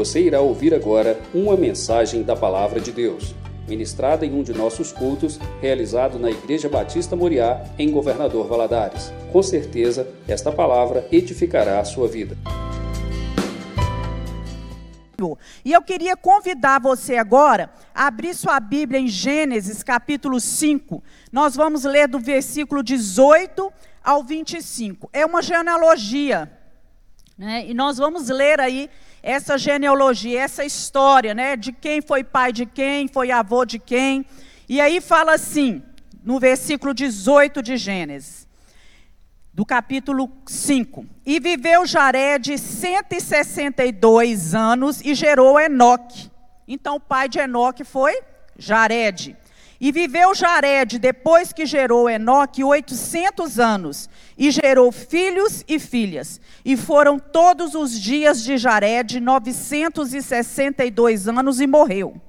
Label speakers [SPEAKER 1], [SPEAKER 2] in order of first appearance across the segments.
[SPEAKER 1] Você irá ouvir agora uma mensagem da Palavra de Deus, ministrada em um de nossos cultos, realizado na Igreja Batista Moriá, em Governador Valadares. Com certeza, esta palavra edificará a sua vida.
[SPEAKER 2] E eu queria convidar você agora a abrir sua Bíblia em Gênesis capítulo 5. Nós vamos ler do versículo 18 ao 25. É uma genealogia. Né? E nós vamos ler aí essa genealogia, essa história, né? De quem foi pai de quem, foi avô de quem. E aí fala assim, no versículo 18 de Gênesis do capítulo 5. E viveu Jared 162 anos e gerou Enoque. Então o pai de Enoque foi Jared. E viveu Jared, depois que gerou Enoque, 800 anos, e gerou filhos e filhas. E foram todos os dias de Jared 962 anos e morreu.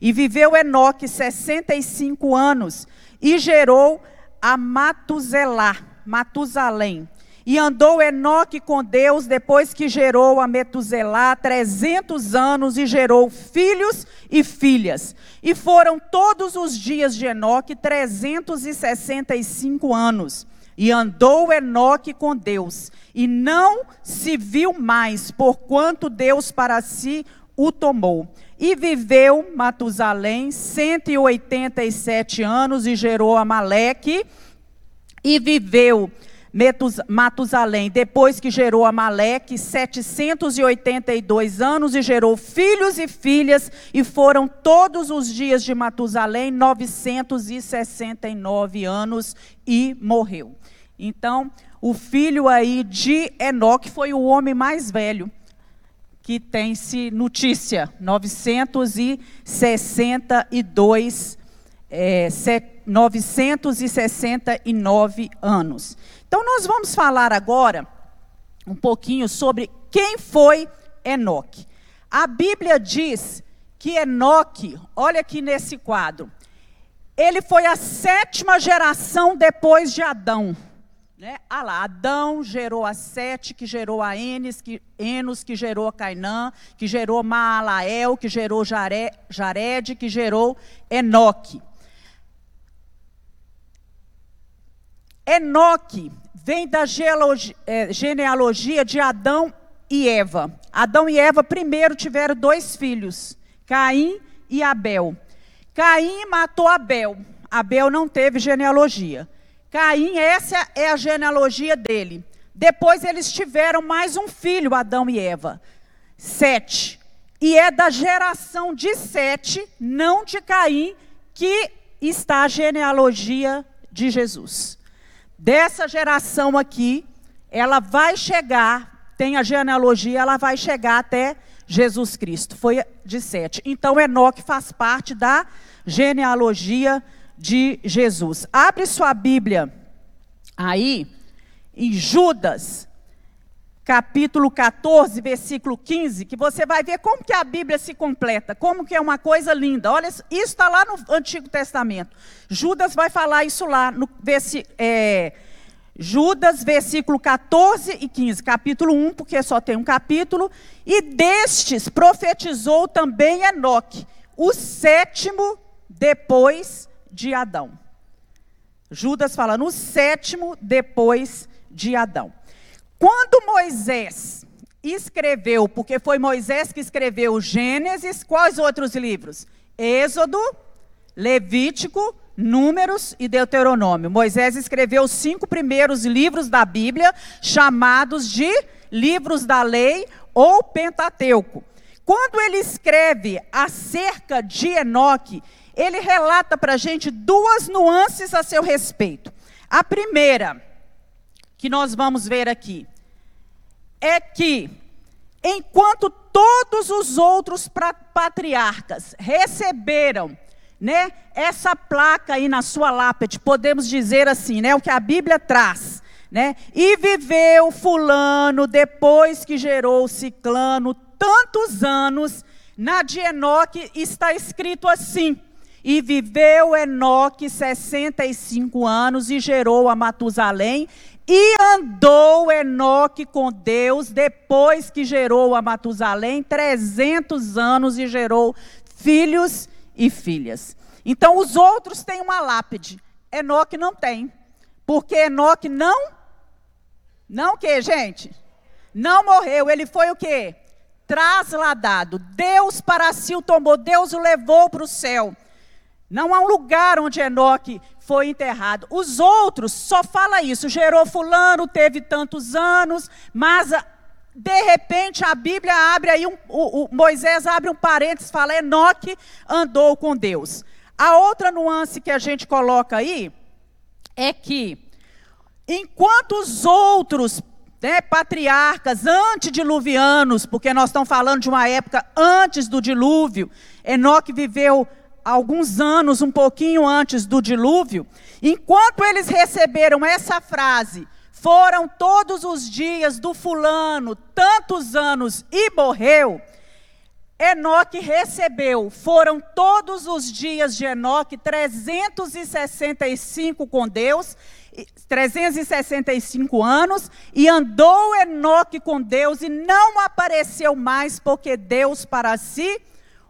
[SPEAKER 2] E viveu Enoque 65 anos, e gerou a Matuzelá Matusalém. E andou Enoque com Deus depois que gerou a Metuselá 300 anos e gerou filhos e filhas. E foram todos os dias de Enoque 365 anos. E andou Enoque com Deus, e não se viu mais, porquanto Deus para si o tomou. E viveu Matusalém 187 anos e gerou Amaleque e viveu Matusalém, depois que gerou Amaleque, 782 anos e gerou filhos e filhas, e foram todos os dias de Matusalém 969 anos e morreu. Então, o filho aí de Enoque foi o homem mais velho que tem-se notícia, 962 é, 969 anos. Então, nós vamos falar agora um pouquinho sobre quem foi Enoque. A Bíblia diz que Enoque, olha aqui nesse quadro, ele foi a sétima geração depois de Adão. Né? Ah lá, Adão gerou a Sete, que gerou a Enes, que, Enos, que gerou a Cainã, que gerou Maalael, que gerou Jare, Jared, que gerou Enoque. Enoque vem da é, genealogia de Adão e Eva. Adão e Eva primeiro tiveram dois filhos, Caim e Abel. Caim matou Abel. Abel não teve genealogia. Caim, essa é a genealogia dele. Depois eles tiveram mais um filho, Adão e Eva. Sete. E é da geração de Sete, não de Caim, que está a genealogia de Jesus dessa geração aqui, ela vai chegar, tem a genealogia, ela vai chegar até Jesus Cristo. Foi de sete. Então, Enoque faz parte da genealogia de Jesus. Abre sua Bíblia aí, em Judas, capítulo 14, versículo 15, que você vai ver como que a Bíblia se completa, como que é uma coisa linda. Olha, isso está lá no Antigo Testamento. Judas vai falar isso lá no é, Judas, versículo 14 e 15, capítulo 1, porque só tem um capítulo. E destes profetizou também Enoque, o sétimo depois de Adão. Judas fala no sétimo depois de Adão. Quando Moisés escreveu, porque foi Moisés que escreveu Gênesis, quais outros livros? Êxodo, Levítico, Números e Deuteronômio. Moisés escreveu os cinco primeiros livros da Bíblia, chamados de livros da lei ou Pentateuco. Quando ele escreve acerca de Enoque, ele relata para a gente duas nuances a seu respeito. A primeira, que nós vamos ver aqui é que, enquanto todos os outros patriarcas receberam né, essa placa aí na sua lápide, podemos dizer assim, né, o que a Bíblia traz, né? E viveu fulano depois que gerou ciclano tantos anos, na de Enoque está escrito assim: e viveu Enoque 65 anos e gerou a Matusalém. E andou Enoque com Deus depois que gerou a Matusalém 300 anos e gerou filhos e filhas. Então os outros têm uma lápide, Enoque não tem. Porque Enoque não não que, gente? Não morreu, ele foi o quê? Trasladado. Deus para si o tomou, Deus o levou para o céu. Não há um lugar onde Enoque foi enterrado. Os outros só fala isso, gerou fulano, teve tantos anos, mas de repente a Bíblia abre aí um, o, o Moisés abre um parênteses, fala Enoque andou com Deus. A outra nuance que a gente coloca aí é que enquanto os outros né, patriarcas antediluvianos, porque nós estamos falando de uma época antes do dilúvio, Enoque viveu alguns anos, um pouquinho antes do dilúvio, enquanto eles receberam essa frase, foram todos os dias do fulano, tantos anos e morreu, Enoque recebeu, foram todos os dias de Enoque, 365 com Deus, 365 anos, e andou Enoque com Deus e não apareceu mais, porque Deus para si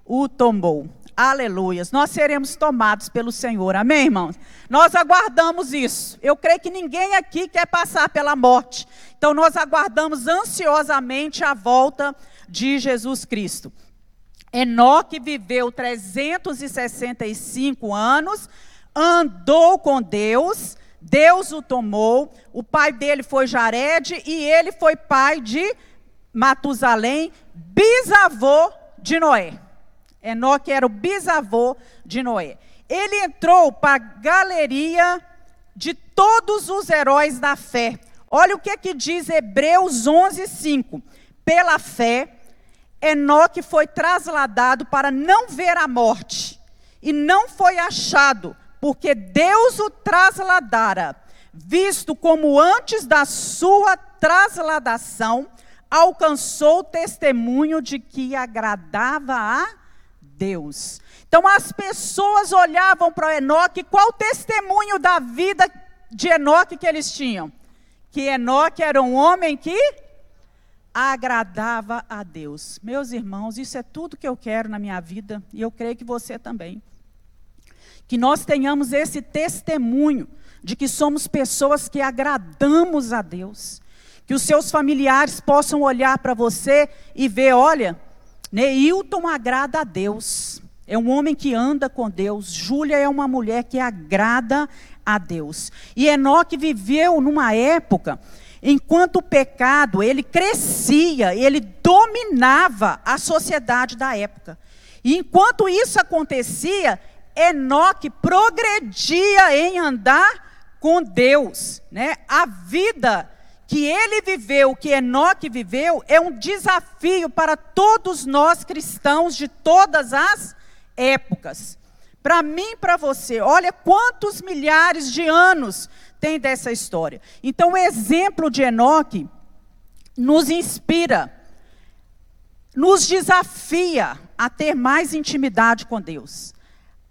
[SPEAKER 2] o tomou. Aleluias. Nós seremos tomados pelo Senhor. Amém, irmãos? Nós aguardamos isso. Eu creio que ninguém aqui quer passar pela morte. Então nós aguardamos ansiosamente a volta de Jesus Cristo. Enoque viveu 365 anos, andou com Deus, Deus o tomou, o pai dele foi Jared e ele foi pai de Matusalém, bisavô de Noé. Enoque era o bisavô de Noé. Ele entrou para a galeria de todos os heróis da fé. Olha o que, que diz Hebreus 11, 5. Pela fé, Enoque foi trasladado para não ver a morte, e não foi achado, porque Deus o trasladara, visto como antes da sua trasladação, alcançou o testemunho de que agradava a Deus. Então as pessoas olhavam para Enoque, qual o testemunho da vida de Enoque que eles tinham? Que Enoque era um homem que agradava a Deus. Meus irmãos, isso é tudo que eu quero na minha vida e eu creio que você também. Que nós tenhamos esse testemunho de que somos pessoas que agradamos a Deus. Que os seus familiares possam olhar para você e ver, olha, Neilton agrada a Deus. É um homem que anda com Deus. Júlia é uma mulher que agrada a Deus. E Enoque viveu numa época enquanto o pecado, ele crescia, ele dominava a sociedade da época. E enquanto isso acontecia, Enoque progredia em andar com Deus, né? A vida que ele viveu, que Enoque viveu, é um desafio para todos nós cristãos de todas as épocas. Para mim para você, olha quantos milhares de anos tem dessa história. Então, o exemplo de Enoque nos inspira, nos desafia a ter mais intimidade com Deus,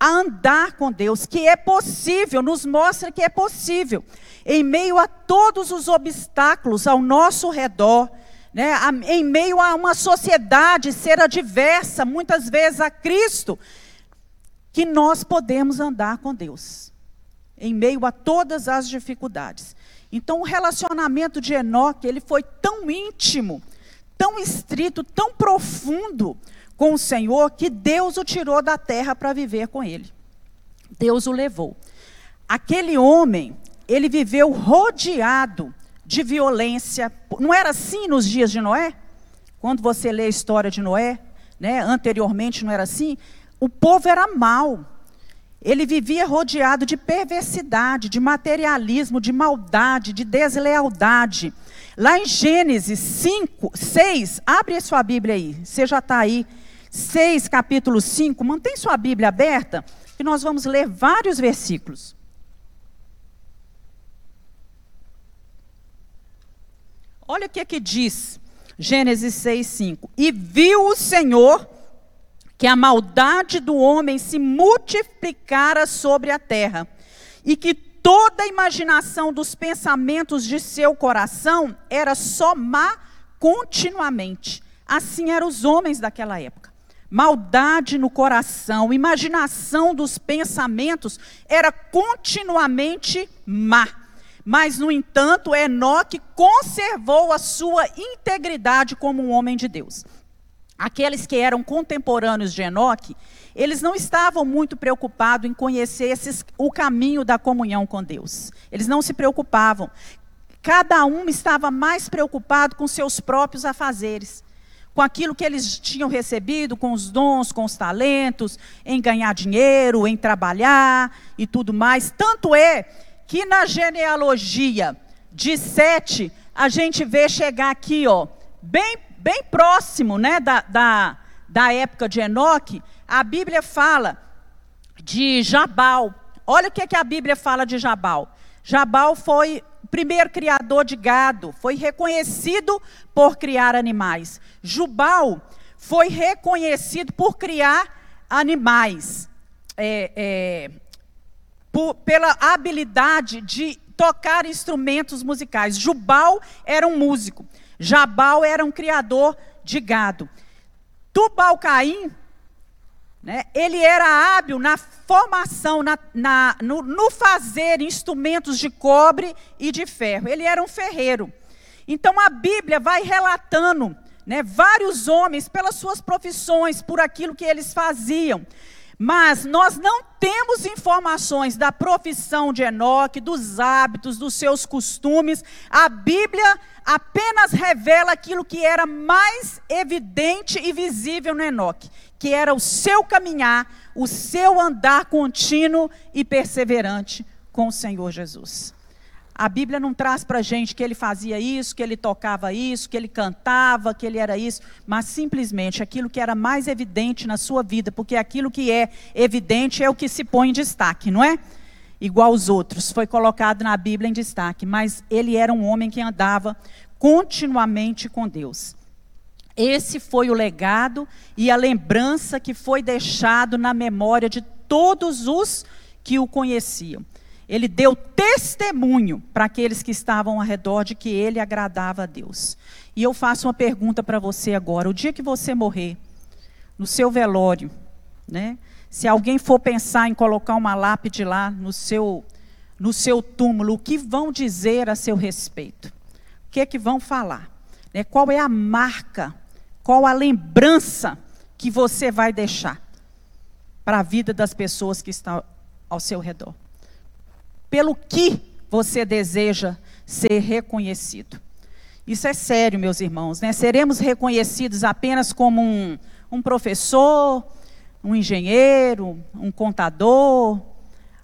[SPEAKER 2] a andar com Deus, que é possível, nos mostra que é possível em meio a todos os obstáculos ao nosso redor, né, em meio a uma sociedade ser adversa, muitas vezes a Cristo, que nós podemos andar com Deus, em meio a todas as dificuldades. Então, o relacionamento de Enoque, ele foi tão íntimo, tão estrito, tão profundo com o Senhor, que Deus o tirou da terra para viver com ele. Deus o levou. Aquele homem, ele viveu rodeado de violência. Não era assim nos dias de Noé? Quando você lê a história de Noé, né, anteriormente não era assim? O povo era mau. Ele vivia rodeado de perversidade, de materialismo, de maldade, de deslealdade. Lá em Gênesis 5, 6, abre a sua Bíblia aí, você já está aí. 6, capítulo 5, mantém sua Bíblia aberta, que nós vamos ler vários versículos. Olha o que, é que diz Gênesis 6, 5. E viu o Senhor que a maldade do homem se multiplicara sobre a terra, e que toda a imaginação dos pensamentos de seu coração era só má continuamente. Assim eram os homens daquela época. Maldade no coração, imaginação dos pensamentos era continuamente má. Mas, no entanto, Enoque conservou a sua integridade como um homem de Deus. Aqueles que eram contemporâneos de Enoque, eles não estavam muito preocupados em conhecer esses, o caminho da comunhão com Deus. Eles não se preocupavam. Cada um estava mais preocupado com seus próprios afazeres, com aquilo que eles tinham recebido, com os dons, com os talentos, em ganhar dinheiro, em trabalhar e tudo mais. Tanto é que na genealogia de Sete, a gente vê chegar aqui, ó, bem, bem próximo né, da, da, da época de Enoque, a Bíblia fala de Jabal. Olha o que, é que a Bíblia fala de Jabal. Jabal foi primeiro criador de gado, foi reconhecido por criar animais. Jubal foi reconhecido por criar animais. É, é, por, pela habilidade de tocar instrumentos musicais. Jubal era um músico, Jabal era um criador de gado. Tubal Caim, né, ele era hábil na formação, na, na, no, no fazer instrumentos de cobre e de ferro. Ele era um ferreiro. Então a Bíblia vai relatando né, vários homens pelas suas profissões, por aquilo que eles faziam. Mas nós não temos informações da profissão de Enoque, dos hábitos, dos seus costumes. A Bíblia apenas revela aquilo que era mais evidente e visível no Enoque, que era o seu caminhar, o seu andar contínuo e perseverante com o Senhor Jesus. A Bíblia não traz para a gente que ele fazia isso, que ele tocava isso, que ele cantava, que ele era isso, mas simplesmente aquilo que era mais evidente na sua vida, porque aquilo que é evidente é o que se põe em destaque, não é? Igual os outros, foi colocado na Bíblia em destaque, mas ele era um homem que andava continuamente com Deus. Esse foi o legado e a lembrança que foi deixado na memória de todos os que o conheciam. Ele deu testemunho para aqueles que estavam ao redor de que ele agradava a Deus. E eu faço uma pergunta para você agora: o dia que você morrer, no seu velório, né? Se alguém for pensar em colocar uma lápide lá no seu, no seu túmulo, o que vão dizer a seu respeito? O que é que vão falar? Né? Qual é a marca? Qual a lembrança que você vai deixar para a vida das pessoas que estão ao seu redor? Pelo que você deseja ser reconhecido. Isso é sério, meus irmãos. Né? Seremos reconhecidos apenas como um, um professor, um engenheiro, um contador,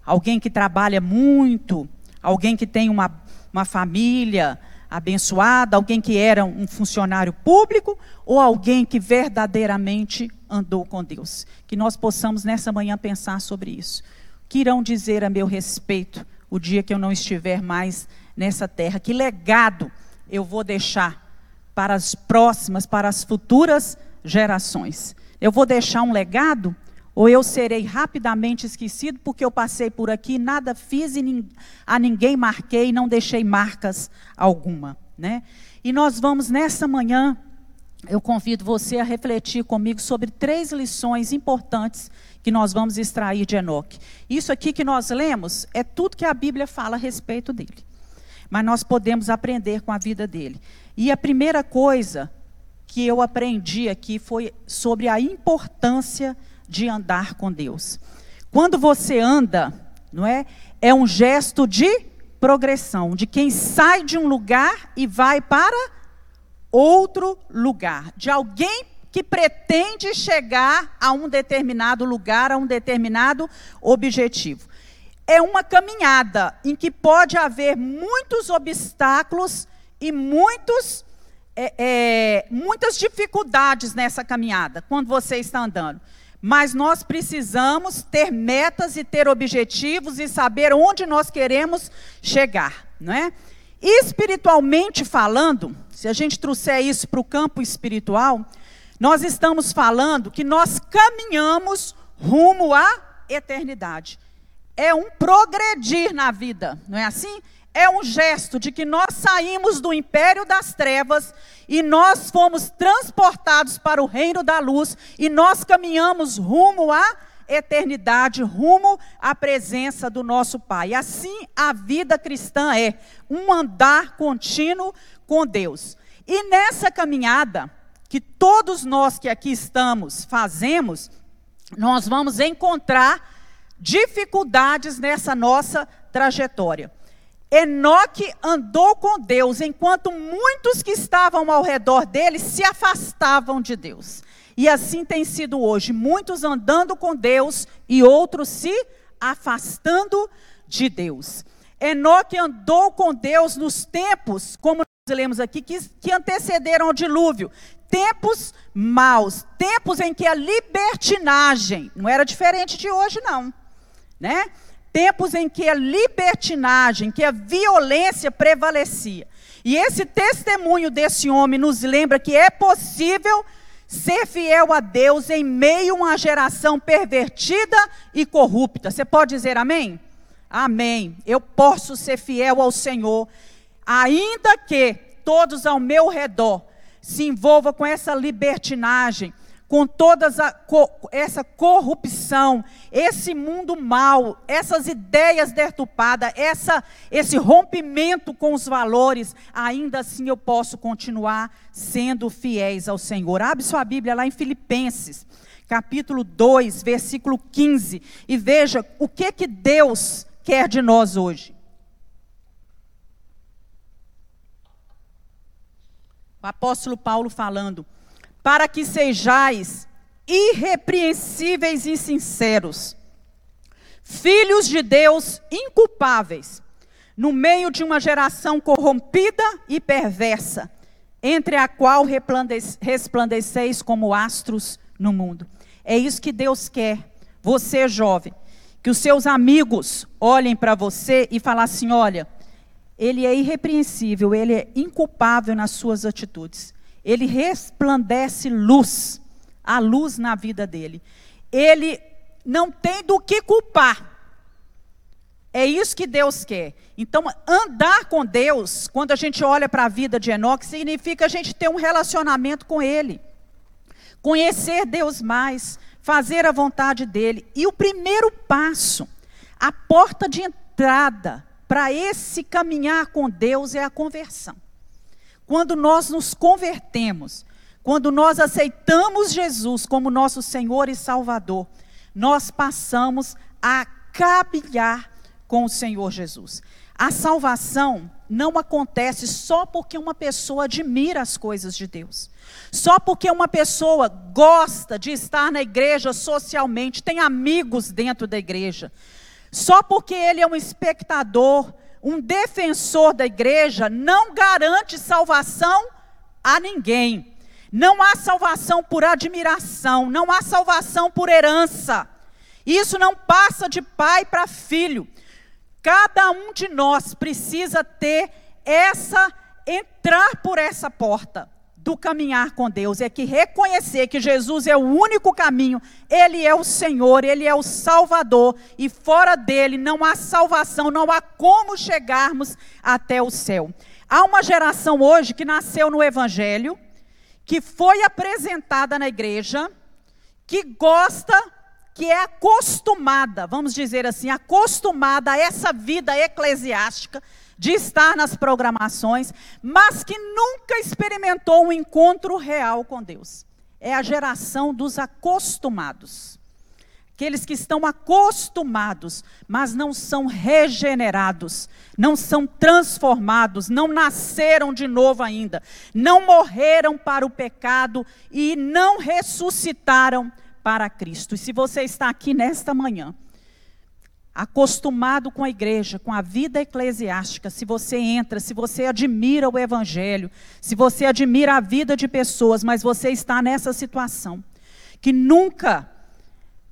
[SPEAKER 2] alguém que trabalha muito, alguém que tem uma, uma família abençoada, alguém que era um funcionário público, ou alguém que verdadeiramente andou com Deus. Que nós possamos nessa manhã pensar sobre isso. O que irão dizer a meu respeito o dia que eu não estiver mais nessa terra. Que legado eu vou deixar para as próximas, para as futuras gerações? Eu vou deixar um legado ou eu serei rapidamente esquecido porque eu passei por aqui, nada fiz e a ninguém marquei, não deixei marcas alguma, né? E nós vamos nessa manhã, eu convido você a refletir comigo sobre três lições importantes que nós vamos extrair de Enoque. Isso aqui que nós lemos é tudo que a Bíblia fala a respeito dele. Mas nós podemos aprender com a vida dele. E a primeira coisa que eu aprendi aqui foi sobre a importância de andar com Deus. Quando você anda, não é? É um gesto de progressão, de quem sai de um lugar e vai para outro lugar, de alguém que pretende chegar a um determinado lugar, a um determinado objetivo. É uma caminhada em que pode haver muitos obstáculos e muitos, é, é, muitas dificuldades nessa caminhada, quando você está andando. Mas nós precisamos ter metas e ter objetivos e saber onde nós queremos chegar, não é? Espiritualmente falando, se a gente trouxer isso para o campo espiritual, nós estamos falando que nós caminhamos rumo à eternidade. é um progredir na vida, não é assim? É um gesto de que nós saímos do império das trevas e nós fomos transportados para o reino da luz e nós caminhamos rumo à eternidade, rumo à presença do nosso Pai. Assim a vida cristã é um andar contínuo com Deus. E nessa caminhada que todos nós que aqui estamos fazemos, nós vamos encontrar dificuldades nessa nossa trajetória. Enoque andou com Deus, enquanto muitos que estavam ao redor dele se afastavam de Deus. E assim tem sido hoje, muitos andando com Deus e outros se afastando de Deus. Enoque andou com Deus nos tempos, como nós lemos aqui, que, que antecederam ao dilúvio. Tempos maus, tempos em que a libertinagem, não era diferente de hoje, não, né? tempos em que a libertinagem, que a violência prevalecia. E esse testemunho desse homem nos lembra que é possível ser fiel a Deus em meio a uma geração pervertida e corrupta. Você pode dizer amém? Amém. Eu posso ser fiel ao Senhor, ainda que todos ao meu redor se envolvam com essa libertinagem, com toda essa corrupção, esse mundo mal, essas ideias deturpadas, essa, esse rompimento com os valores, ainda assim eu posso continuar sendo fiéis ao Senhor. Abre sua Bíblia lá em Filipenses, capítulo 2, versículo 15, e veja o que que Deus quer de nós hoje. O apóstolo Paulo falando para que sejais irrepreensíveis e sinceros, filhos de Deus inculpáveis, no meio de uma geração corrompida e perversa, entre a qual resplandeceis como astros no mundo. É isso que Deus quer. Você, jovem, que os seus amigos olhem para você e falem assim: olha, ele é irrepreensível, ele é inculpável nas suas atitudes ele resplandece luz, a luz na vida dele. Ele não tem do que culpar. É isso que Deus quer. Então, andar com Deus, quando a gente olha para a vida de Enoque, significa a gente ter um relacionamento com Ele. Conhecer Deus mais, fazer a vontade dEle. E o primeiro passo, a porta de entrada para esse caminhar com Deus é a conversão. Quando nós nos convertemos, quando nós aceitamos Jesus como nosso Senhor e Salvador, nós passamos a caminhar com o Senhor Jesus. A salvação não acontece só porque uma pessoa admira as coisas de Deus. Só porque uma pessoa gosta de estar na igreja socialmente, tem amigos dentro da igreja. Só porque ele é um espectador um defensor da igreja não garante salvação a ninguém. Não há salvação por admiração, não há salvação por herança. Isso não passa de pai para filho. Cada um de nós precisa ter essa entrar por essa porta do caminhar com Deus, é que reconhecer que Jesus é o único caminho, Ele é o Senhor, Ele é o Salvador, e fora dele não há salvação, não há como chegarmos até o céu. Há uma geração hoje que nasceu no Evangelho, que foi apresentada na igreja, que gosta, que é acostumada, vamos dizer assim, acostumada a essa vida eclesiástica, de estar nas programações, mas que nunca experimentou um encontro real com Deus. É a geração dos acostumados. Aqueles que estão acostumados, mas não são regenerados, não são transformados, não nasceram de novo ainda, não morreram para o pecado e não ressuscitaram para Cristo. E se você está aqui nesta manhã, acostumado com a igreja, com a vida eclesiástica, se você entra, se você admira o evangelho, se você admira a vida de pessoas, mas você está nessa situação, que nunca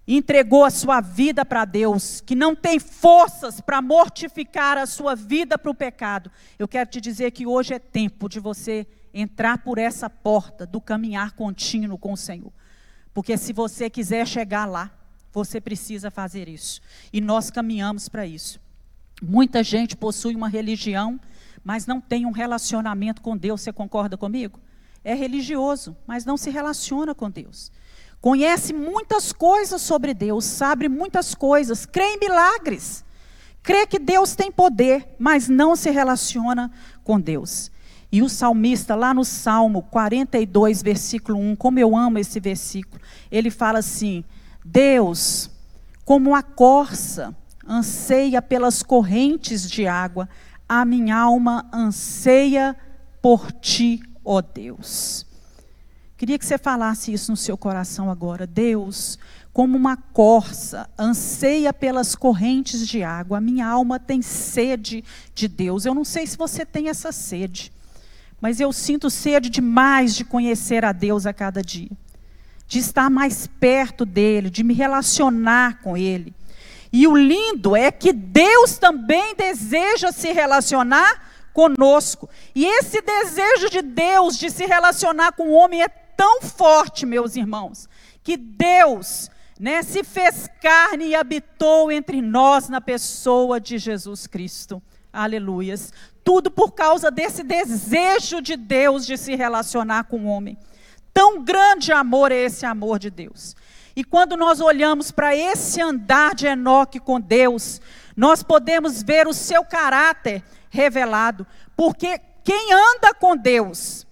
[SPEAKER 2] entregou a sua vida para Deus, que não tem forças para mortificar a sua vida para o pecado, eu quero te dizer que hoje é tempo de você entrar por essa porta do caminhar contínuo com o Senhor. Porque se você quiser chegar lá, Você precisa fazer isso. E nós caminhamos para isso. Muita gente possui uma religião, mas não tem um relacionamento com Deus. Você concorda comigo? É religioso, mas não se relaciona com Deus. Conhece muitas coisas sobre Deus, sabe muitas coisas, crê em milagres, crê que Deus tem poder, mas não se relaciona com Deus. E o salmista, lá no Salmo 42, versículo 1, como eu amo esse versículo, ele fala assim: Deus, como a corça anseia pelas correntes de água, a minha alma anseia por ti, ó Deus. Queria que você falasse isso no seu coração agora. Deus, como uma corça, anseia pelas correntes de água. A minha alma tem sede de Deus. Eu não sei se você tem essa sede. Mas eu sinto sede demais de conhecer a Deus a cada dia, de estar mais perto dele, de me relacionar com ele. E o lindo é que Deus também deseja se relacionar conosco. E esse desejo de Deus de se relacionar com o homem é tão forte, meus irmãos, que Deus né, se fez carne e habitou entre nós na pessoa de Jesus Cristo. Aleluias tudo por causa desse desejo de Deus de se relacionar com o homem. Tão grande amor é esse amor de Deus. E quando nós olhamos para esse andar de Enoque com Deus, nós podemos ver o seu caráter revelado, porque quem anda com Deus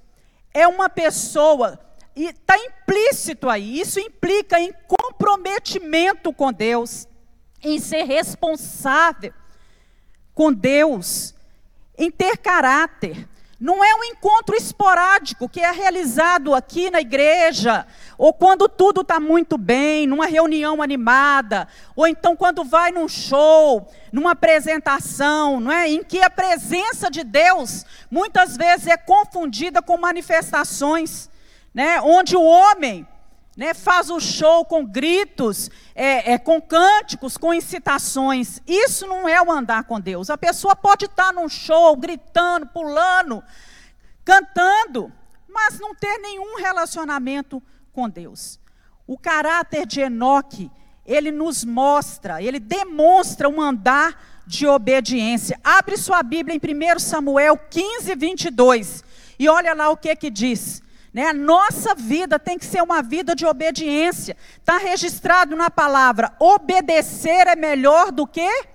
[SPEAKER 2] é uma pessoa, e está implícito aí, isso implica em comprometimento com Deus, em ser responsável com Deus em ter caráter. Não é um encontro esporádico que é realizado aqui na igreja, ou quando tudo está muito bem, numa reunião animada, ou então quando vai num show, numa apresentação, não é? em que a presença de Deus muitas vezes é confundida com manifestações, né? onde o homem né, faz o show com gritos, é, é, com cânticos, com incitações. Isso não é o andar com Deus. A pessoa pode estar num show, gritando, pulando, cantando, mas não ter nenhum relacionamento com Deus. O caráter de Enoque, ele nos mostra, ele demonstra um andar de obediência. Abre sua Bíblia em 1 Samuel 15, 22. E olha lá o que que diz. Né? A nossa vida tem que ser uma vida de obediência. Está registrado na palavra: obedecer é melhor do que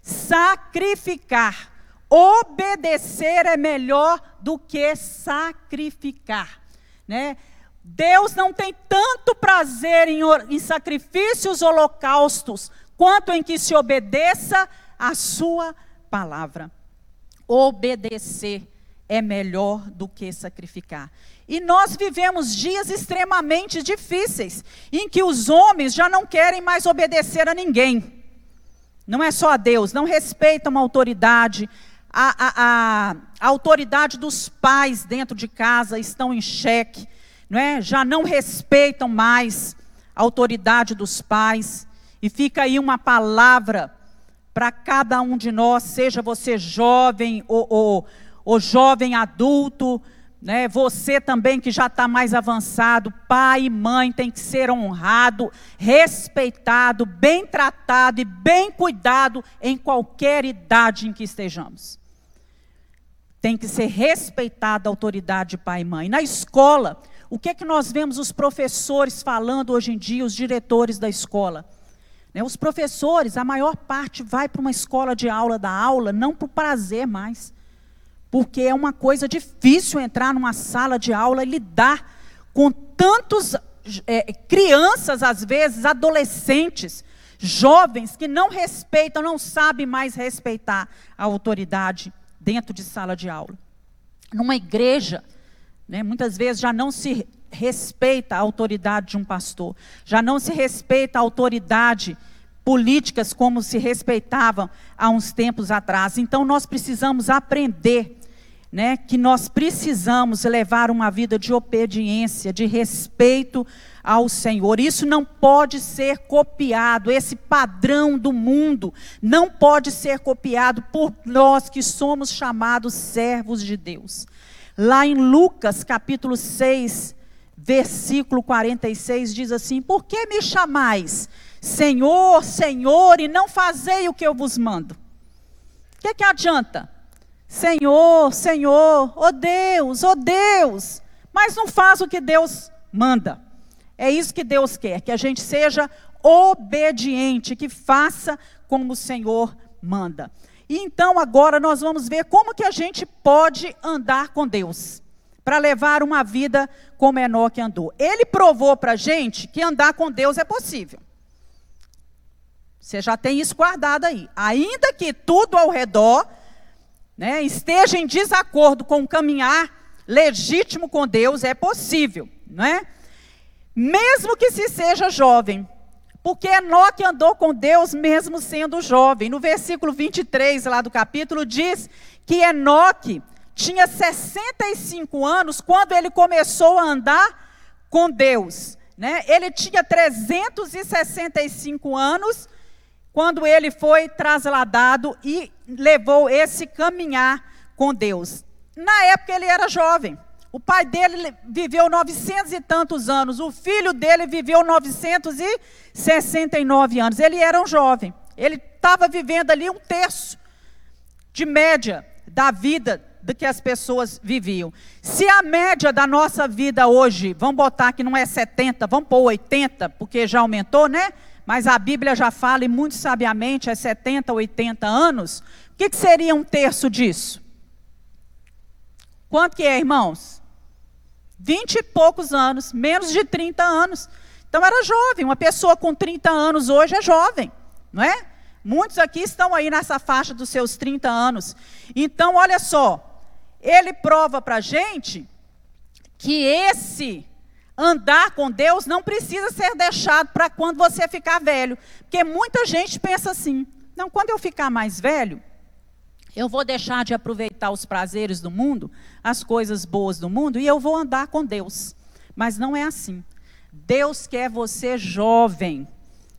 [SPEAKER 2] sacrificar. Obedecer é melhor do que sacrificar. Né? Deus não tem tanto prazer em, em sacrifícios holocaustos quanto em que se obedeça a sua palavra. Obedecer é melhor do que sacrificar. E nós vivemos dias extremamente difíceis, em que os homens já não querem mais obedecer a ninguém. Não é só a Deus, não respeitam a autoridade. A, a, a, a autoridade dos pais dentro de casa estão em xeque. Não é? Já não respeitam mais a autoridade dos pais. E fica aí uma palavra para cada um de nós, seja você jovem ou, ou, ou jovem adulto, né? Você também que já está mais avançado, pai e mãe tem que ser honrado, respeitado, bem tratado e bem cuidado em qualquer idade em que estejamos. Tem que ser respeitada a autoridade de pai e mãe. Na escola, o que é que nós vemos os professores falando hoje em dia, os diretores da escola? Né? Os professores, a maior parte vai para uma escola de aula da aula, não por prazer mais porque é uma coisa difícil entrar numa sala de aula e lidar com tantos é, crianças, às vezes, adolescentes, jovens que não respeitam, não sabem mais respeitar a autoridade dentro de sala de aula. Numa igreja, né, muitas vezes já não se respeita a autoridade de um pastor, já não se respeita a autoridade políticas como se respeitavam há uns tempos atrás. Então nós precisamos aprender né, que nós precisamos levar uma vida de obediência, de respeito ao Senhor. Isso não pode ser copiado, esse padrão do mundo não pode ser copiado por nós que somos chamados servos de Deus. Lá em Lucas capítulo 6, versículo 46 diz assim: Por que me chamais Senhor, Senhor, e não fazei o que eu vos mando. O que, que adianta? Senhor, Senhor, oh Deus, oh Deus, mas não faz o que Deus manda. É isso que Deus quer, que a gente seja obediente, que faça como o Senhor manda. E então agora nós vamos ver como que a gente pode andar com Deus para levar uma vida como Enoque andou. Ele provou para a gente que andar com Deus é possível. Você já tem isso guardado aí. Ainda que tudo ao redor né, esteja em desacordo com o caminhar legítimo com Deus, é possível, não é? Mesmo que se seja jovem, porque Enoque andou com Deus mesmo sendo jovem. No versículo 23 lá do capítulo diz que Enoque tinha 65 anos quando ele começou a andar com Deus. Né? Ele tinha 365 anos quando ele foi trasladado e levou esse caminhar com Deus. Na época ele era jovem. O pai dele viveu 900 e tantos anos, o filho dele viveu 969 anos. Ele era um jovem. Ele estava vivendo ali um terço de média da vida do que as pessoas viviam. Se a média da nossa vida hoje, vamos botar que não é 70, vamos pôr 80, porque já aumentou, né? Mas a Bíblia já fala, e muito sabiamente, é 70, 80 anos. O que, que seria um terço disso? Quanto que é, irmãos? Vinte e poucos anos, menos de 30 anos. Então era jovem, uma pessoa com 30 anos hoje é jovem, não é? Muitos aqui estão aí nessa faixa dos seus 30 anos. Então, olha só, ele prova para a gente que esse andar com Deus não precisa ser deixado para quando você ficar velho. Porque muita gente pensa assim: não, quando eu ficar mais velho, eu vou deixar de aproveitar os prazeres do mundo, as coisas boas do mundo, e eu vou andar com Deus. Mas não é assim. Deus quer você jovem,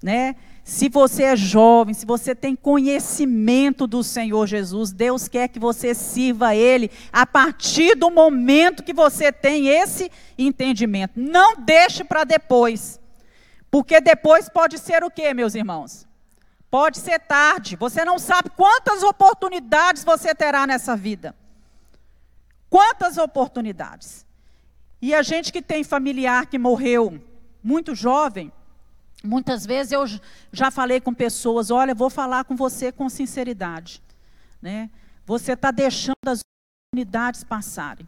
[SPEAKER 2] né? Se você é jovem, se você tem conhecimento do Senhor Jesus, Deus quer que você sirva a Ele a partir do momento que você tem esse entendimento. Não deixe para depois, porque depois pode ser o que, meus irmãos? Pode ser tarde. Você não sabe quantas oportunidades você terá nessa vida. Quantas oportunidades. E a gente que tem familiar que morreu muito jovem, muitas vezes eu já falei com pessoas: olha, vou falar com você com sinceridade. Né? Você está deixando as oportunidades passarem.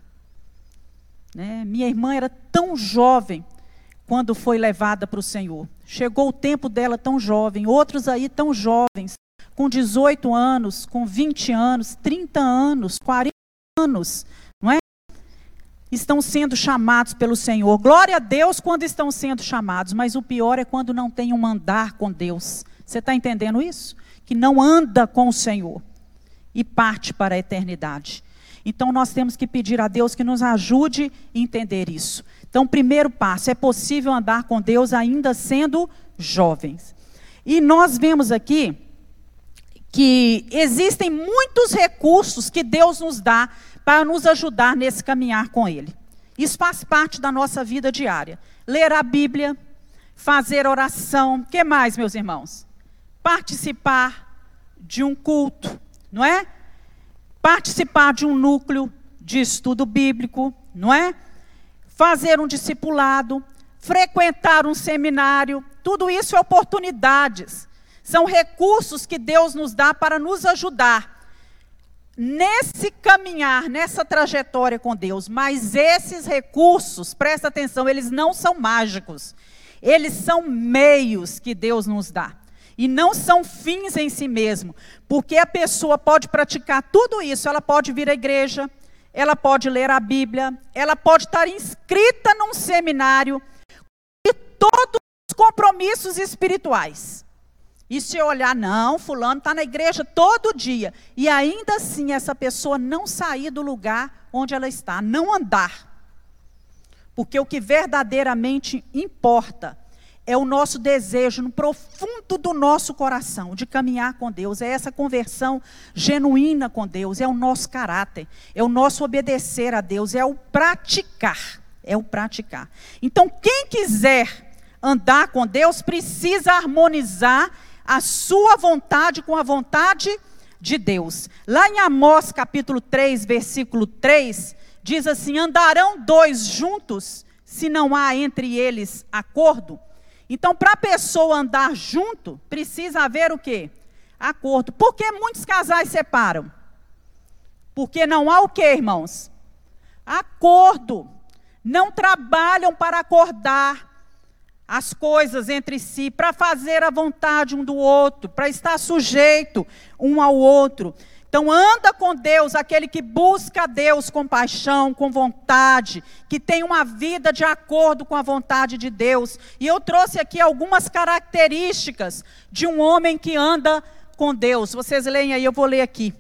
[SPEAKER 2] Né? Minha irmã era tão jovem quando foi levada para o Senhor. Chegou o tempo dela tão jovem, outros aí tão jovens, com 18 anos, com 20 anos, 30 anos, 40 anos? Estão sendo chamados pelo Senhor. Glória a Deus quando estão sendo chamados, mas o pior é quando não tem um andar com Deus. Você está entendendo isso? Que não anda com o Senhor e parte para a eternidade. Então nós temos que pedir a Deus que nos ajude a entender isso. Então, primeiro passo, é possível andar com Deus ainda sendo jovens. E nós vemos aqui que existem muitos recursos que Deus nos dá para nos ajudar nesse caminhar com Ele. Isso faz parte da nossa vida diária. Ler a Bíblia, fazer oração, que mais, meus irmãos? Participar de um culto, não é? Participar de um núcleo de estudo bíblico, não é? fazer um discipulado, frequentar um seminário, tudo isso é oportunidades. São recursos que Deus nos dá para nos ajudar nesse caminhar, nessa trajetória com Deus. Mas esses recursos, presta atenção, eles não são mágicos. Eles são meios que Deus nos dá. E não são fins em si mesmo. Porque a pessoa pode praticar tudo isso, ela pode vir à igreja, ela pode ler a Bíblia, ela pode estar inscrita num seminário e todos os compromissos espirituais. E se olhar, não, fulano está na igreja todo dia. E ainda assim essa pessoa não sair do lugar onde ela está, não andar. Porque o que verdadeiramente importa é o nosso desejo no profundo do nosso coração de caminhar com Deus, é essa conversão genuína com Deus, é o nosso caráter, é o nosso obedecer a Deus, é o praticar, é o praticar. Então, quem quiser andar com Deus, precisa harmonizar a sua vontade com a vontade de Deus. Lá em Amós capítulo 3, versículo 3, diz assim: Andarão dois juntos, se não há entre eles acordo? Então, para a pessoa andar junto, precisa haver o quê? Acordo. Por que muitos casais separam? Porque não há o quê, irmãos? Acordo. Não trabalham para acordar as coisas entre si, para fazer a vontade um do outro, para estar sujeito um ao outro. Então anda com Deus, aquele que busca Deus com paixão, com vontade, que tem uma vida de acordo com a vontade de Deus. E eu trouxe aqui algumas características de um homem que anda com Deus. Vocês leem aí, eu vou ler aqui.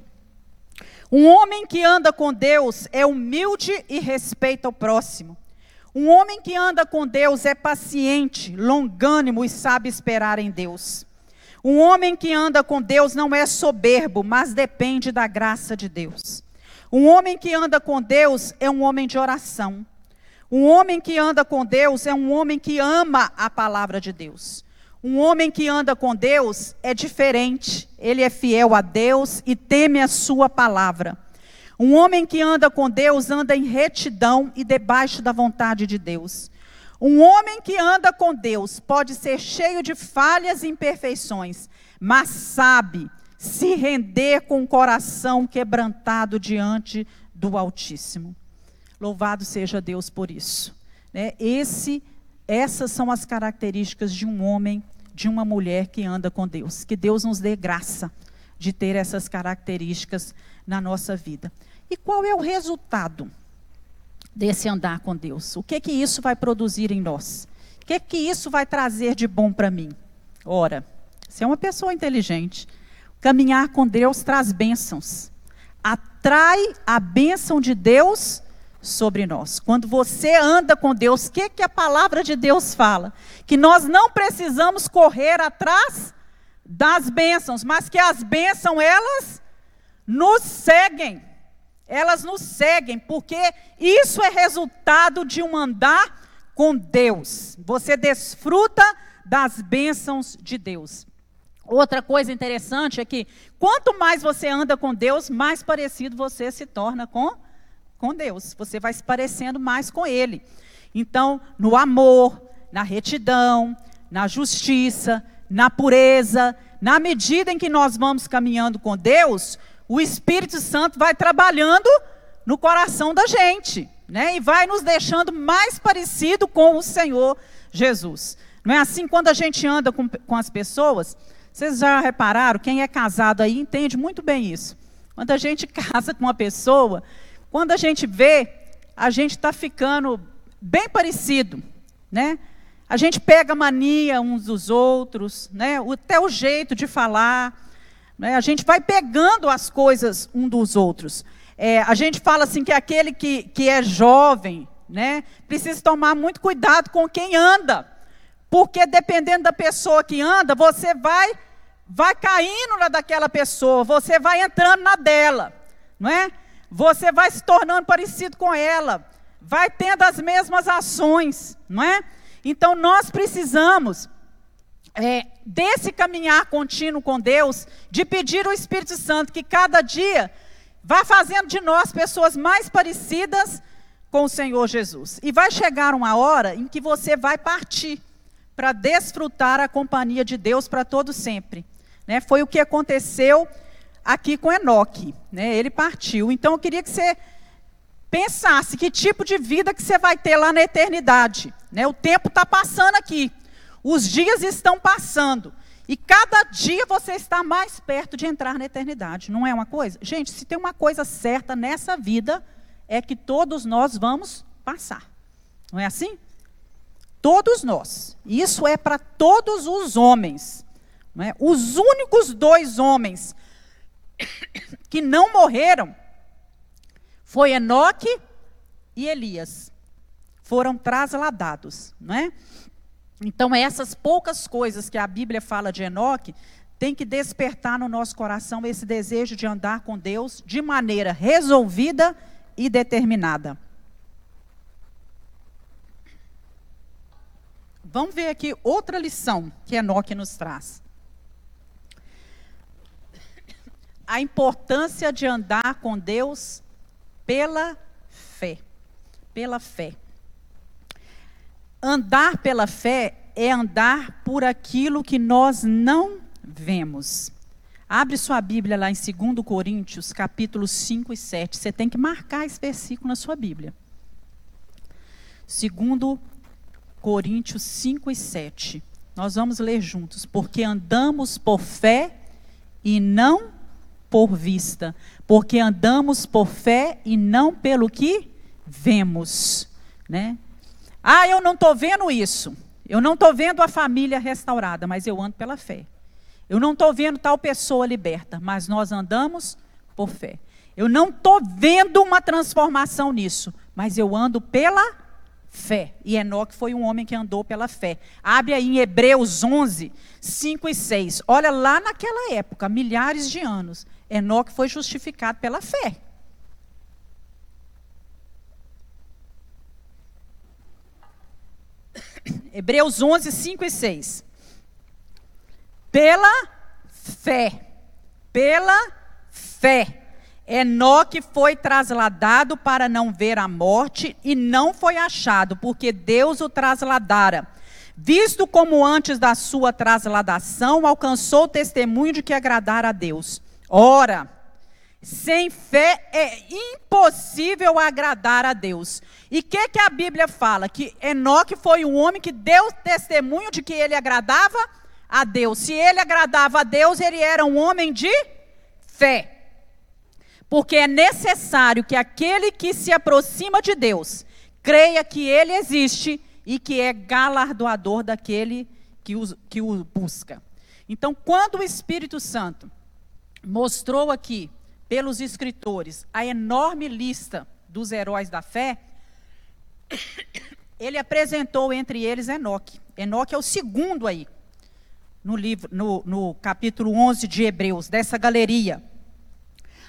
[SPEAKER 2] Um homem que anda com Deus é humilde e respeita o próximo. Um homem que anda com Deus é paciente, longânimo e sabe esperar em Deus. Um homem que anda com Deus não é soberbo, mas depende da graça de Deus. Um homem que anda com Deus é um homem de oração. Um homem que anda com Deus é um homem que ama a palavra de Deus. Um homem que anda com Deus é diferente. Ele é fiel a Deus e teme a sua palavra. Um homem que anda com Deus anda em retidão e debaixo da vontade de Deus. Um homem que anda com Deus pode ser cheio de falhas e imperfeições, mas sabe se render com o coração quebrantado diante do Altíssimo. Louvado seja Deus por isso. Né? Esse, essas são as características de um homem, de uma mulher que anda com Deus. Que Deus nos dê graça de ter essas características na nossa vida. E qual é o resultado? desse andar com Deus? O que que isso vai produzir em nós? O que que isso vai trazer de bom para mim? Ora, você é uma pessoa inteligente. Caminhar com Deus traz bênçãos. Atrai a bênção de Deus sobre nós. Quando você anda com Deus, o que, que a palavra de Deus fala? Que nós não precisamos correr atrás das bênçãos, mas que as bênçãos, elas nos seguem elas nos seguem, porque isso é resultado de um andar com Deus. Você desfruta das bênçãos de Deus. Outra coisa interessante é que quanto mais você anda com Deus, mais parecido você se torna com, com Deus. Você vai se parecendo mais com Ele. Então, no amor, na retidão, na justiça, na pureza, na medida em que nós vamos caminhando com Deus, o Espírito Santo vai trabalhando no coração da gente, né? E vai nos deixando mais parecido com o Senhor Jesus. Não é assim quando a gente anda com, com as pessoas? Vocês já repararam? Quem é casado aí entende muito bem isso. Quando a gente casa com uma pessoa, quando a gente vê, a gente está ficando bem parecido, né? A gente pega mania uns dos outros, né? Até o jeito de falar. Né? A gente vai pegando as coisas um dos outros. É, a gente fala assim que aquele que, que é jovem, né, precisa tomar muito cuidado com quem anda. Porque dependendo da pessoa que anda, você vai vai caindo na daquela pessoa, você vai entrando na dela, não é? Você vai se tornando parecido com ela, vai tendo as mesmas ações, não é? Então nós precisamos é, desse caminhar contínuo com Deus, de pedir ao Espírito Santo que cada dia vá fazendo de nós pessoas mais parecidas com o Senhor Jesus. E vai chegar uma hora em que você vai partir para desfrutar a companhia de Deus para todo sempre. Né? Foi o que aconteceu aqui com Enoque. Né? Ele partiu. Então eu queria que você pensasse que tipo de vida que você vai ter lá na eternidade. Né? O tempo está passando aqui. Os dias estão passando. E cada dia você está mais perto de entrar na eternidade. Não é uma coisa? Gente, se tem uma coisa certa nessa vida, é que todos nós vamos passar. Não é assim? Todos nós. Isso é para todos os homens. É? Os únicos dois homens que não morreram foi Enoque e Elias. Foram trasladados, não é? Então, essas poucas coisas que a Bíblia fala de Enoque, tem que despertar no nosso coração esse desejo de andar com Deus de maneira resolvida e determinada. Vamos ver aqui outra lição que Enoque nos traz. A importância de andar com Deus pela fé. Pela fé. Andar pela fé é andar por aquilo que nós não vemos. Abre sua Bíblia lá em 2 Coríntios, capítulos 5 e 7. Você tem que marcar esse versículo na sua Bíblia. 2 Coríntios 5 e 7. Nós vamos ler juntos. Porque andamos por fé e não por vista. Porque andamos por fé e não pelo que vemos. Né? Ah, eu não estou vendo isso. Eu não estou vendo a família restaurada, mas eu ando pela fé. Eu não estou vendo tal pessoa liberta, mas nós andamos por fé. Eu não estou vendo uma transformação nisso, mas eu ando pela fé. E Enoque foi um homem que andou pela fé. Abre aí em Hebreus 11, 5 e 6. Olha lá naquela época, milhares de anos, Enoque foi justificado pela fé. Hebreus 11, 5 e 6. Pela fé, pela fé, Enoque foi trasladado para não ver a morte e não foi achado, porque Deus o trasladara. Visto como antes da sua trasladação alcançou o testemunho de que agradara a Deus. Ora, sem fé é impossível agradar a Deus. E o que, que a Bíblia fala? Que Enoque foi um homem que deu testemunho de que ele agradava a Deus. Se ele agradava a Deus, ele era um homem de fé. Porque é necessário que aquele que se aproxima de Deus creia que ele existe e que é galardoador daquele que o, que o busca. Então, quando o Espírito Santo mostrou aqui pelos escritores a enorme lista dos heróis da fé, ele apresentou entre eles Enoque. Enoque é o segundo aí, no, livro, no, no capítulo 11 de Hebreus, dessa galeria.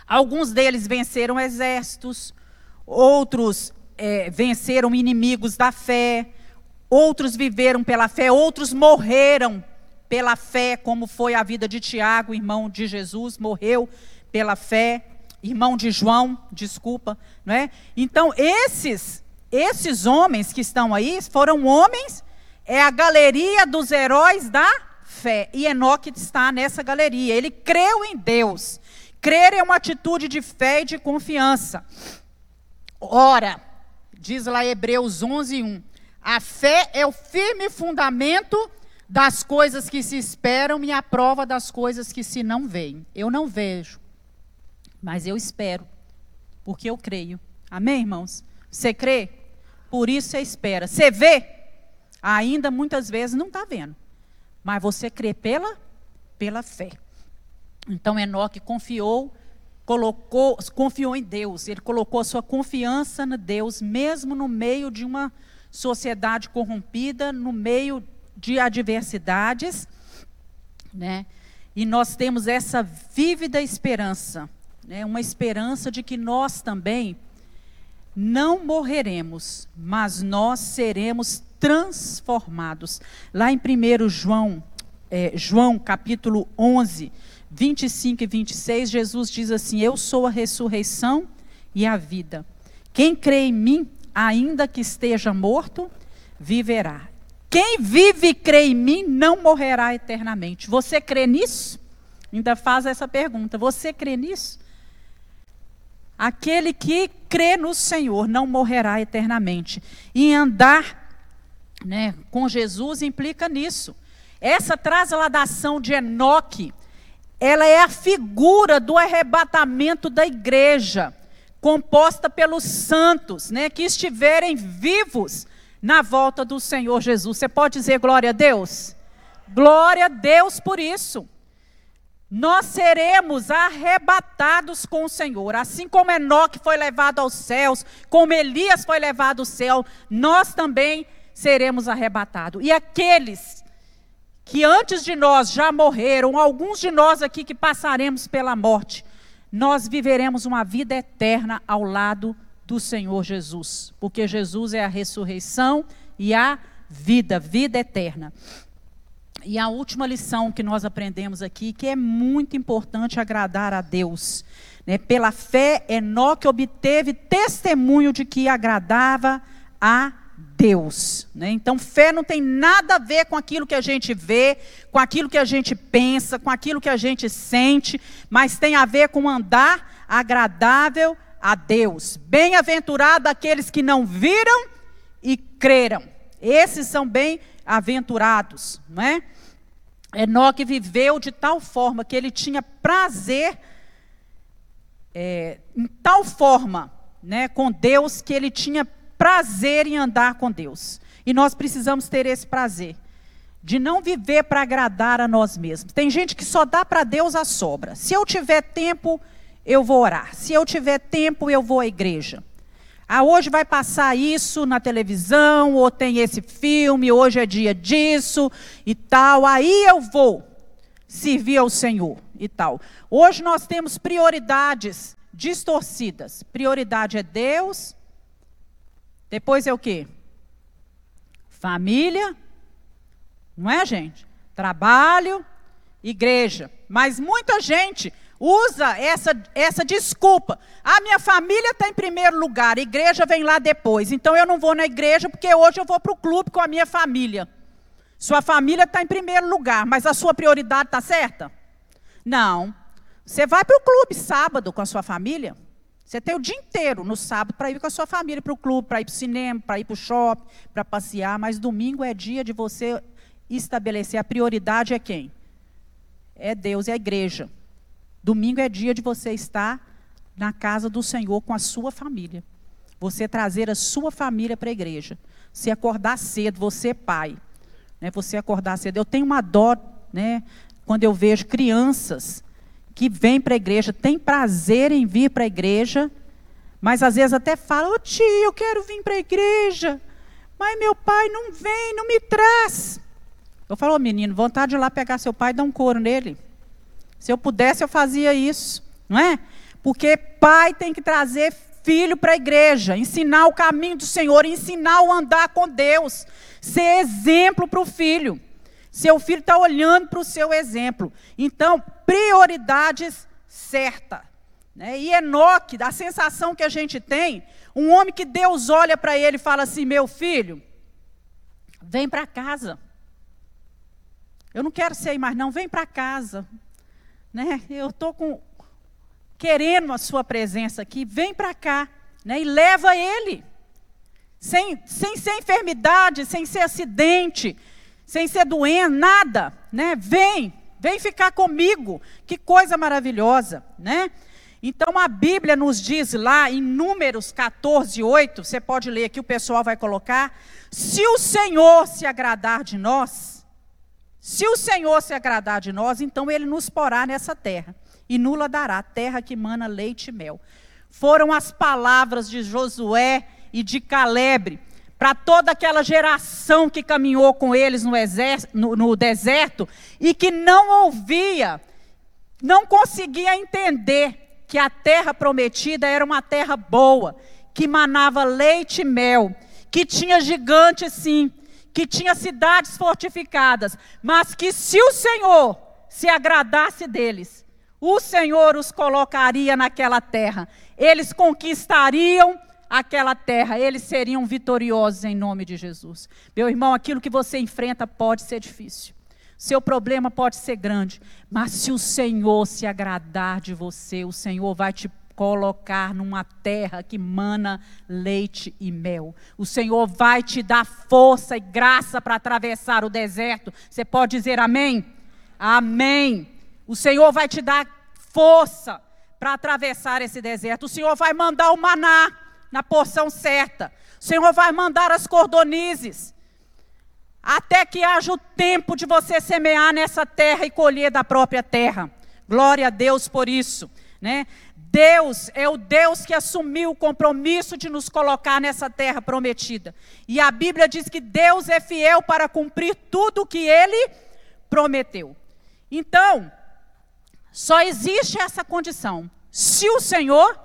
[SPEAKER 2] Alguns deles venceram exércitos, outros é, venceram inimigos da fé, outros viveram pela fé, outros morreram pela fé, como foi a vida de Tiago, irmão de Jesus, morreu pela fé, irmão de João, desculpa, não é? Então, esses esses homens que estão aí foram homens é a galeria dos heróis da fé. E Enoque está nessa galeria. Ele creu em Deus. Crer é uma atitude de fé e de confiança. Ora, diz lá Hebreus 11, 1. A fé é o firme fundamento das coisas que se esperam e a prova das coisas que se não veem. Eu não vejo, mas eu espero, porque eu creio. Amém, irmãos? Você crê? Por isso você espera. Você vê? Ainda muitas vezes não está vendo. Mas você crê pela, pela fé. Então Enoque confiou, colocou, confiou em Deus. Ele colocou a sua confiança no Deus, mesmo no meio de uma sociedade corrompida, no meio de adversidades, né? E nós temos essa vívida esperança né, uma esperança de que nós também não morreremos, mas nós seremos transformados. Lá em 1 João, é, João capítulo 11, 25 e 26, Jesus diz assim: Eu sou a ressurreição e a vida. Quem crê em mim, ainda que esteja morto, viverá. Quem vive e crê em mim não morrerá eternamente. Você crê nisso? Ainda faz essa pergunta. Você crê nisso? Aquele que crê no Senhor não morrerá eternamente. E andar né, com Jesus implica nisso. Essa trasladação de Enoque, ela é a figura do arrebatamento da igreja, composta pelos santos, né, que estiverem vivos na volta do Senhor Jesus. Você pode dizer glória a Deus? Glória a Deus por isso nós seremos arrebatados com o Senhor. Assim como Enoque foi levado aos céus, como Elias foi levado ao céu, nós também seremos arrebatados. E aqueles que antes de nós já morreram, alguns de nós aqui que passaremos pela morte, nós viveremos uma vida eterna ao lado do Senhor Jesus, porque Jesus é a ressurreição e a vida, vida eterna. E a última lição que nós aprendemos aqui, que é muito importante agradar a Deus. Né? Pela fé, Enoque obteve testemunho de que agradava a Deus. Né? Então, fé não tem nada a ver com aquilo que a gente vê, com aquilo que a gente pensa, com aquilo que a gente sente, mas tem a ver com andar agradável a Deus. Bem-aventurado aqueles que não viram e creram. Esses são bem-aventurados, não é? Enoque viveu de tal forma que ele tinha prazer, é, em tal forma, né, com Deus, que ele tinha prazer em andar com Deus. E nós precisamos ter esse prazer de não viver para agradar a nós mesmos. Tem gente que só dá para Deus a sobra. Se eu tiver tempo, eu vou orar. Se eu tiver tempo, eu vou à igreja. Ah, hoje vai passar isso na televisão, ou tem esse filme, hoje é dia disso e tal. Aí eu vou servir ao Senhor e tal. Hoje nós temos prioridades distorcidas. Prioridade é Deus, depois é o quê? Família, não é, gente? Trabalho, igreja. Mas muita gente usa essa, essa desculpa. A minha família está em primeiro lugar, a igreja vem lá depois. Então eu não vou na igreja porque hoje eu vou para o clube com a minha família. Sua família está em primeiro lugar, mas a sua prioridade está certa? Não. Você vai para o clube sábado com a sua família? Você tem o dia inteiro no sábado para ir com a sua família para o clube, para ir para o cinema, para ir para o shopping, para passear, mas domingo é dia de você estabelecer a prioridade é quem? É Deus, é a igreja. Domingo é dia de você estar na casa do Senhor com a sua família. Você trazer a sua família para a igreja. Se acordar cedo, você é pai. Né, você acordar cedo. Eu tenho uma dó, né, quando eu vejo crianças que vêm para a igreja, têm prazer em vir para a igreja, mas às vezes até falam, ô oh, tio, eu quero vir para a igreja, mas meu pai não vem, não me traz. Eu falo, oh, menino, vontade de ir lá pegar seu pai e dar um couro nele. Se eu pudesse, eu fazia isso, não é? Porque pai tem que trazer filho para a igreja, ensinar o caminho do Senhor, ensinar o andar com Deus, ser exemplo para o filho. Seu filho está olhando para o seu exemplo. Então, prioridades certas. Né? E Enoque, a sensação que a gente tem, um homem que Deus olha para ele e fala assim: meu filho, vem para casa. Eu não quero ser mais, não, vem para casa né? Eu estou com querendo a sua presença aqui, vem para cá, né? E leva ele. Sem, sem ser enfermidade, sem ser acidente, sem ser doente, nada, né? Vem, vem ficar comigo. Que coisa maravilhosa, né? Então a Bíblia nos diz lá em Números 14, 8, você pode ler aqui, o pessoal vai colocar: se o Senhor se agradar de nós, se o Senhor se agradar de nós, então ele nos porá nessa terra e nula dará, terra que mana leite e mel. Foram as palavras de Josué e de Caleb para toda aquela geração que caminhou com eles no, exército, no, no deserto e que não ouvia, não conseguia entender que a terra prometida era uma terra boa, que manava leite e mel, que tinha gigantes sim, que tinha cidades fortificadas, mas que se o Senhor se agradasse deles, o Senhor os colocaria naquela terra. Eles conquistariam aquela terra, eles seriam vitoriosos em nome de Jesus. Meu irmão, aquilo que você enfrenta pode ser difícil. Seu problema pode ser grande, mas se o Senhor se agradar de você, o Senhor vai te colocar numa terra que mana leite e mel. O Senhor vai te dar força e graça para atravessar o deserto. Você pode dizer amém? Amém. O Senhor vai te dar força para atravessar esse deserto. O Senhor vai mandar o maná na porção certa. O Senhor vai mandar as cordonizes. Até que haja o tempo de você semear nessa terra e colher da própria terra. Glória a Deus por isso. Né? Deus é o Deus que assumiu o compromisso de nos colocar nessa terra prometida. E a Bíblia diz que Deus é fiel para cumprir tudo o que ele prometeu. Então, só existe essa condição se o Senhor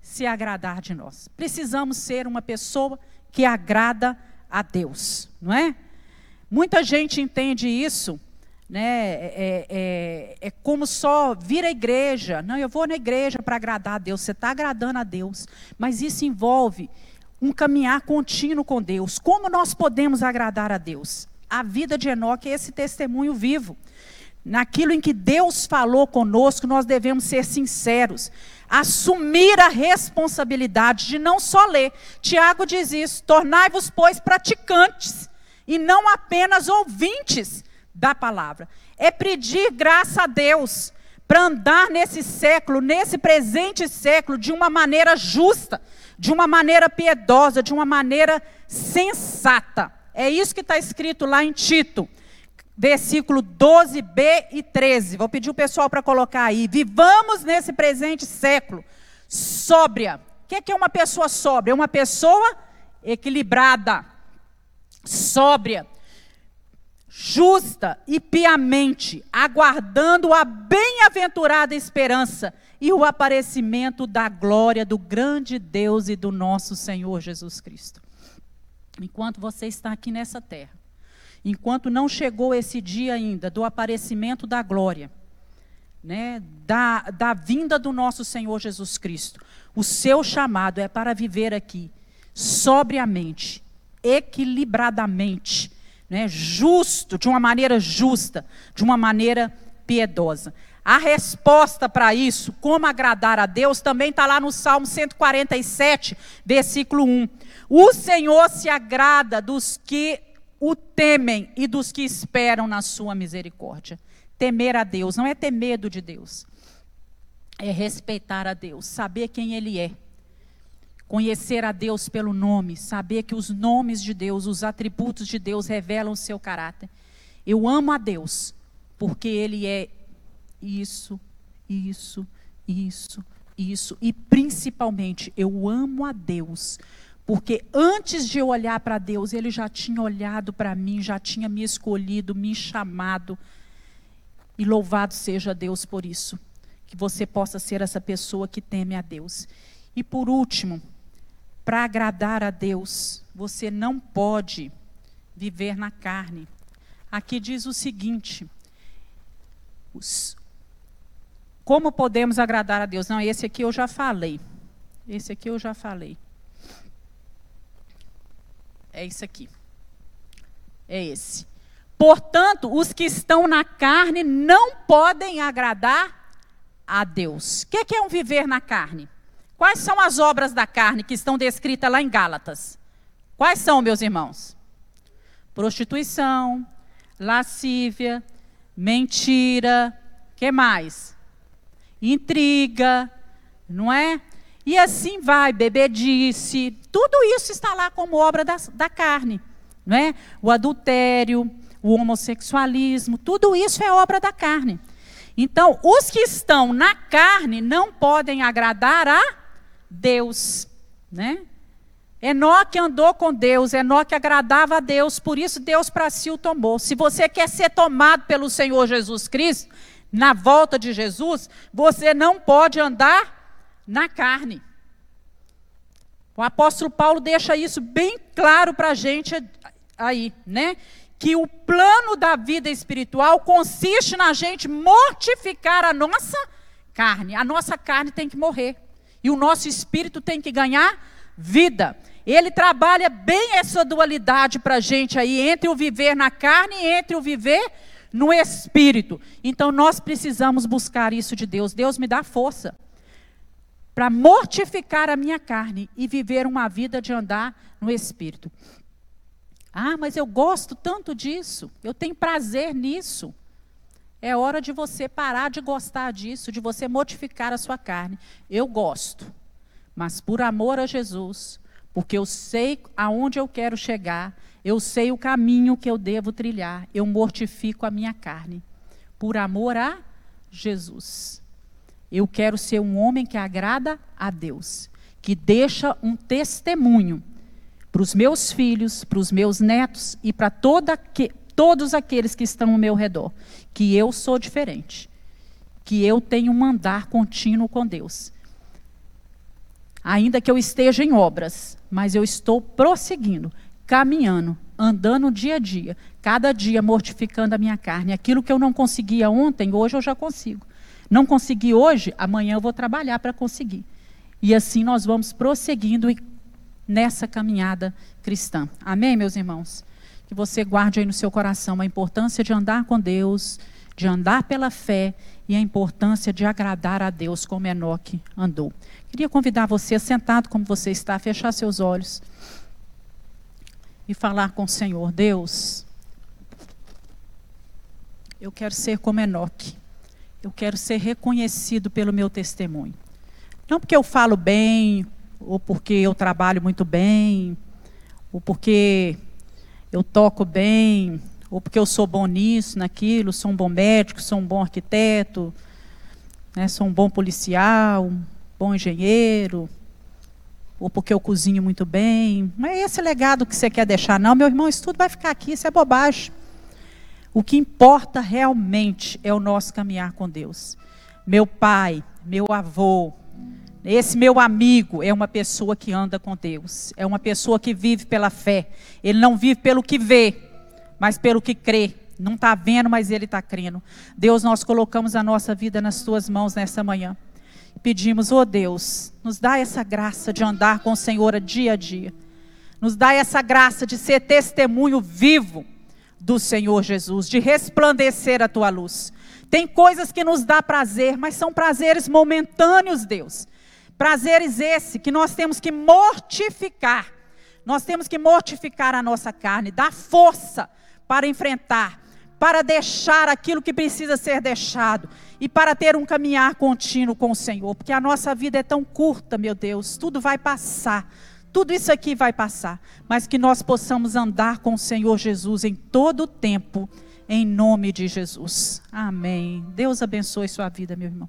[SPEAKER 2] se agradar de nós. Precisamos ser uma pessoa que agrada a Deus, não é? Muita gente entende isso, né? É, é, é, é como só vir à igreja. Não, eu vou na igreja para agradar a Deus. Você está agradando a Deus, mas isso envolve um caminhar contínuo com Deus. Como nós podemos agradar a Deus? A vida de Enoque é esse testemunho vivo. Naquilo em que Deus falou conosco, nós devemos ser sinceros, assumir a responsabilidade de não só ler. Tiago diz isso: tornai-vos, pois, praticantes, e não apenas ouvintes da palavra. É pedir graça a Deus para andar nesse século, nesse presente século, de uma maneira justa, de uma maneira piedosa, de uma maneira sensata. É isso que está escrito lá em Tito, versículo 12b e 13. Vou pedir o pessoal para colocar aí. Vivamos nesse presente século sóbria. O que é uma pessoa sóbria? É uma pessoa equilibrada, sóbria, justa e piamente, aguardando a bem-aventurada esperança e o aparecimento da glória do grande Deus e do nosso Senhor Jesus Cristo. Enquanto você está aqui nessa terra, enquanto não chegou esse dia ainda do aparecimento da glória, né, da, da vinda do nosso Senhor Jesus Cristo, o seu chamado é para viver aqui sobriamente, equilibradamente, né, justo, de uma maneira justa, de uma maneira piedosa. A resposta para isso, como agradar a Deus, também está lá no Salmo 147, versículo 1. O Senhor se agrada dos que o temem e dos que esperam na sua misericórdia. Temer a Deus não é ter medo de Deus, é respeitar a Deus, saber quem Ele é. Conhecer a Deus pelo nome, saber que os nomes de Deus, os atributos de Deus revelam o seu caráter. Eu amo a Deus, porque Ele é isso, isso, isso, isso. E principalmente, eu amo a Deus. Porque antes de eu olhar para Deus, Ele já tinha olhado para mim, já tinha me escolhido, me chamado. E louvado seja Deus por isso. Que você possa ser essa pessoa que teme a Deus. E por último, para agradar a Deus, você não pode viver na carne. Aqui diz o seguinte: como podemos agradar a Deus? Não, esse aqui eu já falei. Esse aqui eu já falei. É isso aqui. É esse. Portanto, os que estão na carne não podem agradar a Deus. O que é um viver na carne? Quais são as obras da carne que estão descritas lá em Gálatas? Quais são, meus irmãos? Prostituição, lascívia, mentira, que mais? intriga, não é? E assim vai, bebedice, tudo isso está lá como obra da, da carne, não é? O adultério, o homossexualismo, tudo isso é obra da carne. Então, os que estão na carne não podem agradar a Deus, né? Enoque andou com Deus, Enoque agradava a Deus, por isso Deus para si o tomou. Se você quer ser tomado pelo Senhor Jesus Cristo, na volta de Jesus, você não pode andar na carne. O apóstolo Paulo deixa isso bem claro para a gente aí, né? Que o plano da vida espiritual consiste na gente mortificar a nossa carne. A nossa carne tem que morrer. E o nosso espírito tem que ganhar vida. Ele trabalha bem essa dualidade para a gente aí, entre o viver na carne e entre o viver no espírito. Então nós precisamos buscar isso de Deus. Deus me dá força para mortificar a minha carne e viver uma vida de andar no espírito. Ah, mas eu gosto tanto disso, eu tenho prazer nisso. É hora de você parar de gostar disso, de você mortificar a sua carne. Eu gosto, mas por amor a Jesus, porque eu sei aonde eu quero chegar, eu sei o caminho que eu devo trilhar, eu mortifico a minha carne, por amor a Jesus. Eu quero ser um homem que agrada a Deus, que deixa um testemunho para os meus filhos, para os meus netos e para que, todos aqueles que estão ao meu redor, que eu sou diferente, que eu tenho um andar contínuo com Deus. Ainda que eu esteja em obras, mas eu estou prosseguindo caminhando, andando dia a dia, cada dia mortificando a minha carne. Aquilo que eu não conseguia ontem, hoje eu já consigo. Não consegui hoje, amanhã eu vou trabalhar para conseguir. E assim nós vamos prosseguindo nessa caminhada cristã. Amém, meus irmãos? Que você guarde aí no seu coração a importância de andar com Deus, de andar pela fé e a importância de agradar a Deus como Enoque andou. Queria convidar você, sentado como você está, a fechar seus olhos e falar com o Senhor: Deus, eu quero ser como Enoque. Eu quero ser reconhecido pelo meu testemunho. Não porque eu falo bem, ou porque eu trabalho muito bem, ou porque eu toco bem, ou porque eu sou bom nisso, naquilo, sou um bom médico, sou um bom arquiteto, né, sou um bom policial, um bom engenheiro, ou porque eu cozinho muito bem. Não é esse legado que você quer deixar, não. Meu irmão, isso tudo vai ficar aqui, isso é bobagem. O que importa realmente é o nosso caminhar com Deus. Meu pai, meu avô, esse meu amigo é uma pessoa que anda com Deus, é uma pessoa que vive pela fé. Ele não vive pelo que vê, mas pelo que crê. Não está vendo, mas ele está crendo. Deus, nós colocamos a nossa vida nas tuas mãos nessa manhã. Pedimos, oh Deus, nos dá essa graça de andar com o Senhor dia a dia. Nos dá essa graça de ser testemunho vivo do Senhor Jesus, de resplandecer a tua luz. Tem coisas que nos dá prazer, mas são prazeres momentâneos, Deus. Prazeres esse que nós temos que mortificar. Nós temos que mortificar a nossa carne, dar força para enfrentar, para deixar aquilo que precisa ser deixado e para ter um caminhar contínuo com o Senhor, porque a nossa vida é tão curta, meu Deus, tudo vai passar. Tudo isso aqui vai passar, mas que nós possamos andar com o Senhor Jesus em todo o tempo, em nome de Jesus. Amém. Deus abençoe sua vida, meu irmão.